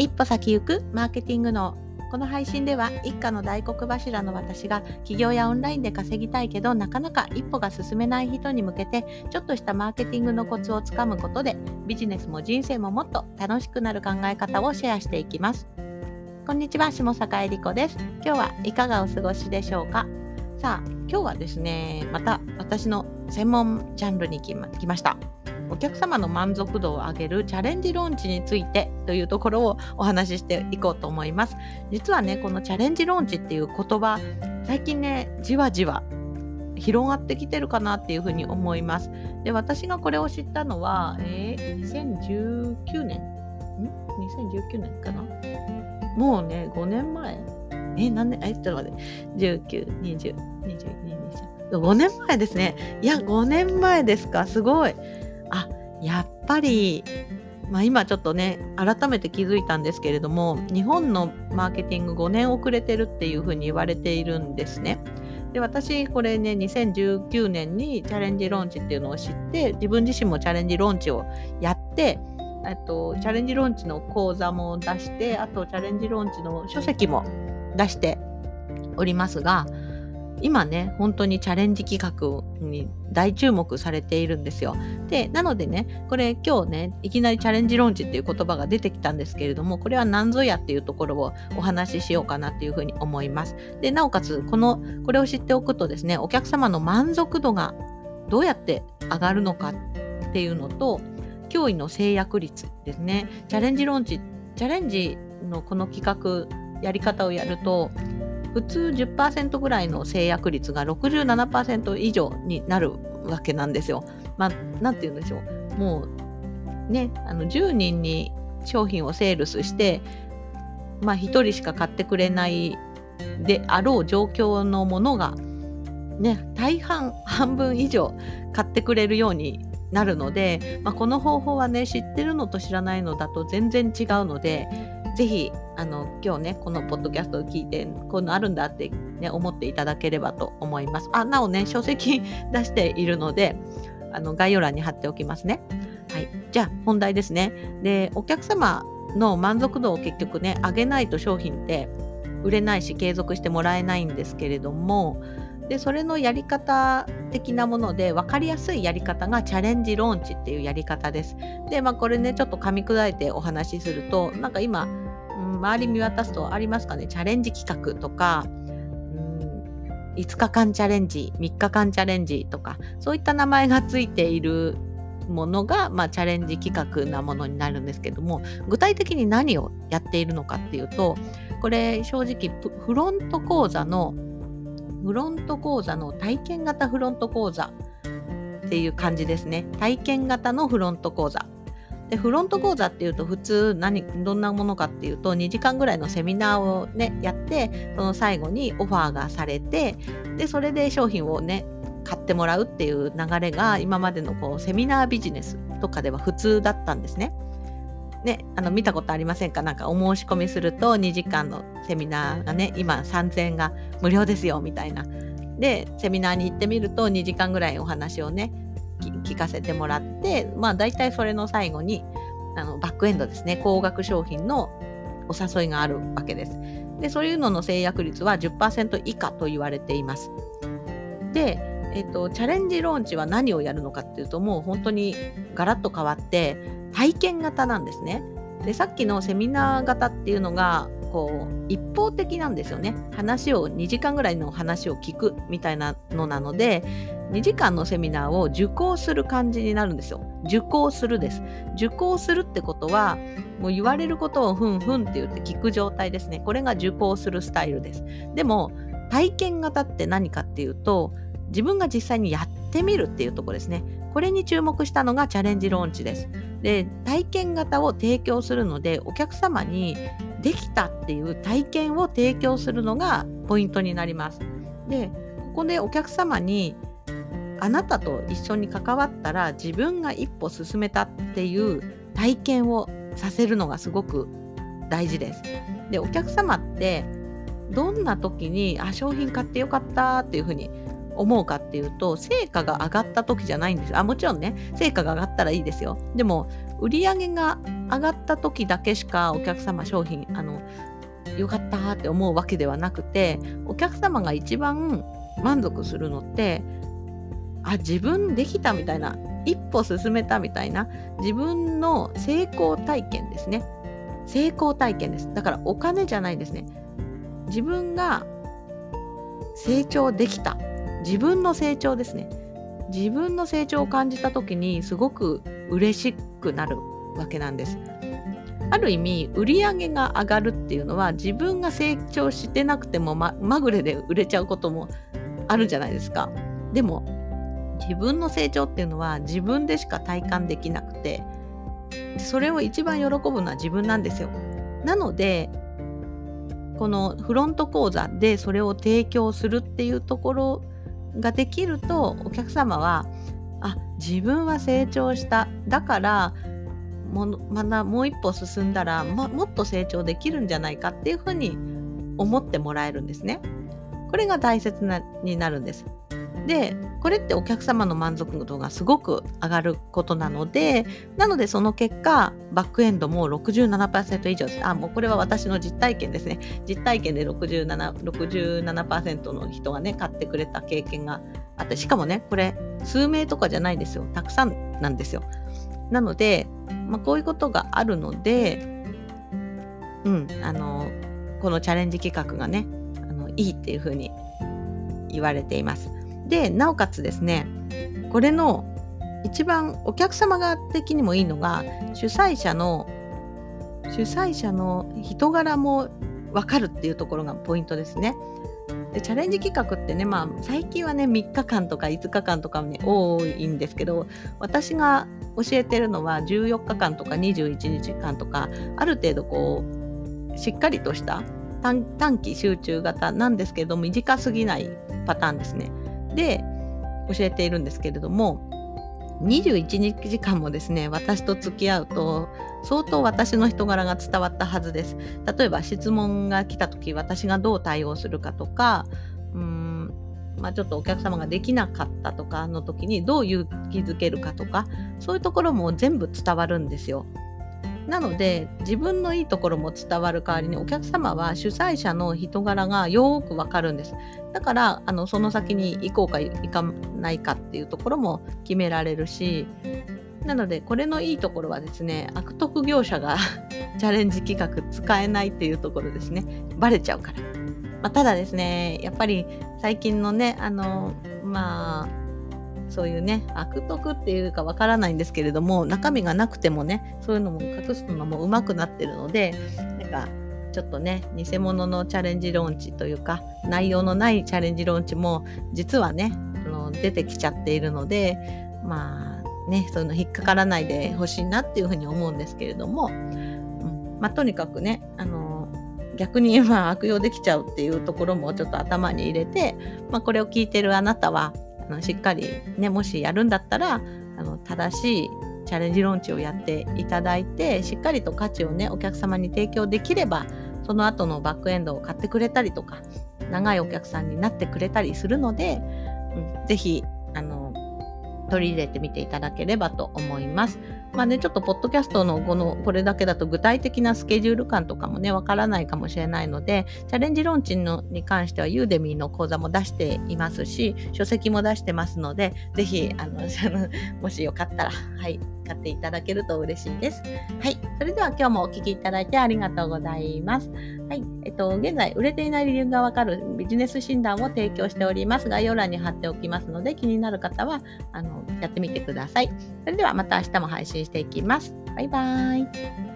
一歩先行くマーケティングのこの配信では一家の大黒柱の私が起業やオンラインで稼ぎたいけどなかなか一歩が進めない人に向けてちょっとしたマーケティングのコツをつかむことでビジネスも人生ももっと楽しくなる考え方をシェアしていきます。こんにちは下坂恵理子です。今日はいかがお過ごしでしょうか？さあ今日はですねまた私の専門ジャンルに来ま来ました。お客様の満足度を上げるチャレンジローンチについてというところをお話ししていこうと思います。実はね、このチャレンジローンチっていう言葉、最近ね、じわじわ広がってきてるかなっていうふうに思います。で、私がこれを知ったのは、えー、2019年？ん ?2019 年かな？もうね、5年前え、何年？え、ちょっと待って。19、20、22、23。5年前ですね。いや、5年前ですか？すごい。あやっぱり、まあ、今ちょっとね改めて気づいたんですけれども日本のマーケティング5年遅れてるっていうふうに言われているんですね。で私これね2019年にチャレンジローンチっていうのを知って自分自身もチャレンジローンチをやってとチャレンジローンチの講座も出してあとチャレンジローンチの書籍も出しておりますが今ね本当にチャレンジ企画に大注目されているんですよ。でなのでねこれ今日ねいきなりチャレンジローンチっていう言葉が出てきたんですけれどもこれは何ぞやっていうところをお話ししようかなっていうふうに思います。でなおかつこのこれを知っておくとですねお客様の満足度がどうやって上がるのかっていうのと脅威の制約率ですねチャレンジローンチチャレンジのこの企画やり方をやると普通10%ぐらいの制約率が67%以上になるわけなんですよ。まあ、なんて言うんでしょう。もう、ね、あの10人に商品をセールスして、まあ、1人しか買ってくれないであろう状況のものが、ね、大半、半分以上買ってくれるようになるので、まあ、この方法はね、知ってるのと知らないのだと全然違うので、ぜひあの今日ねこのポッドキャストを聞いてこういうのあるんだって、ね、思っていただければと思います。あなおね書籍出しているのであの概要欄に貼っておきますね。はい、じゃあ本題ですね。でお客様の満足度を結局ね上げないと商品って売れないし継続してもらえないんですけれどもでそれのやり方的なもので分かりやすいやり方がチャレンジローンチっていうやり方です。でまあこれねちょっと噛み砕いてお話しするとなんか今、周り見渡すとありますかね？チャレンジ企画とか、うん、5日間チャレンジ3日間チャレンジとかそういった名前がついているものが、まあ、チャレンジ企画なものになるんですけども具体的に何をやっているのかっていうとこれ正直フロント講座のフロント講座の体験型フロント講座っていう感じですね。体験型のフロント講座。でフロント講座っていうと普通何どんなものかっていうと2時間ぐらいのセミナーをねやってその最後にオファーがされてでそれで商品をね買ってもらうっていう流れが今までのこうセミナービジネスとかでは普通だったんですね。ね、あの見たことありませんか？なんかお申し込みすると2時間のセミナーがね今3000円が無料ですよみたいな。でセミナーに行ってみると2時間ぐらいお話をね聞かせてもらってまあ大体それの最後にあのバックエンドですね。高額商品のお誘いがあるわけです。でそういうのの制約率は10%以下と言われています。でえっと、チャレンジローンチは何をやるのかっていうともう本当にガラッと変わって体験型なんですね。でさっきのセミナー型っていうのがこう一方的なんですよね。話を2時間ぐらいの話を聞くみたいなのなので2時間のセミナーを受講する感じになるんですよ。受講するです。受講するってことはもう言われることをふんふんって言って聞く状態ですね。これが受講するスタイルです。でも体験型って何かっていうと自分が実際にやってみるっていうとこですね。これに注目したのがチャレンジローンチです。で体験型を提供するのでお客様にできたっていう体験を提供するのがポイントになります。でここでお客様にあなたと一緒に関わったら自分が一歩進めたっていう体験をさせるのがすごく大事です。でお客様ってどんな時にあ商品買ってよかったっていうふうに思うかっていうと成果が上がった時じゃないんですあもちろんね成果が上がったらいいですよでも売り上げが上がった時だけしかお客様商品あのよかったって思うわけではなくてお客様が一番満足するのってあ自分できたみたいな一歩進めたみたいな自分の成功体験ですね。成功体験です。だからお金じゃないですね。自分が成長できた。自分の成長ですね。自分の成長を感じた時にすごく嬉しくなるわけなんです。ある意味売り上げが上がるっていうのは自分が成長してなくてもままぐれで売れちゃうこともあるじゃないですか。でも自分の成長っていうのは自分でしか体感できなくてそれを一番喜ぶのは自分なんですよ。なのでこのフロント講座でそれを提供するっていうところができるとお客様はあ自分は成長しただからもまだもう一歩進んだらももっと成長できるんじゃないかっていうふうに思ってもらえるんですね。これが大切なになるんです。でこれってお客様の満足度がすごく上がることなのでなのでその結果バックエンドも67%以上です。あもうこれは私の実体験ですね。実体験で 67%, 67の人がね買ってくれた経験があってしかもねこれ数名とかじゃないですよ。たくさんなんですよ。なので、まあ、こういうことがあるのでうんあのこのチャレンジ企画がねあのいいっていうふうに言われています。でなおかつですねこれの一番お客様側的にもいいのが主催者の主催者の人柄も分かるっていうところがポイントですね。でチャレンジ企画ってね、まあ、最近はね3日間とか5日間とかもね多いんですけど私が教えてるのは14日間とか21日間とかある程度こうしっかりとした短期集中型なんですけど短すぎないパターンですね。で教えているんですけれども21日時間もですね私と付き合うと相当私の人柄が伝わったはずです例えば質問が来た時私がどう対応するかとかうーんまあ、ちょっとお客様ができなかったとかの時にどう勇気づけるかとかそういうところも全部伝わるんですよ。なので自分のいいところも伝わる代わりにお客様は主催者の人柄がよくわかるんです。だからあのその先に行こうか行かないかっていうところも決められるしなのでこれのいいところはですね悪徳業者が チャレンジ企画使えないっていうところですねバレちゃうから。まあ、ただですねやっぱり最近のねあのまあそういうね悪徳っていうかわからないんですけれども中身がなくてもねそういうのも隠すのもうまくなってるのでなんかちょっとね偽物のチャレンジローンチというか内容のないチャレンジローンチも実はねあの出てきちゃっているのでまあねそういうの引っかからないでほしいなっていうふうに思うんですけれども、うん。まあ、とにかくねあの逆にまあ悪用できちゃうっていうところもちょっと頭に入れて、まあ、これを聞いてるあなたはあのしっかりねもしやるんだったらあの正しいチャレンジローンチをやっていただいてしっかりと価値をねお客様に提供できればその後のバックエンドを買ってくれたりとか長いお客さんになってくれたりするので、うん、ぜひあの取り入れてみていただければと思います。まあね、ちょっとポッドキャストのこのこれだけだと具体的なスケジュール感とかもね、わからないかもしれないので、チャレンジローンチのに関してはユーデミーの講座も出していますし、書籍も出してますので、ぜひ、あの、もしよかったら、はい、買っていただけると嬉しいです。はい、それでは今日もお聴きいただいてありがとうございます。はい、えっと、現在、売れていない理由がわかるビジネス診断を提供しております。概要欄に貼っておきますので、気になる方は、あの、やってみてください。それではまた明日も配信していきます。バイバーイ。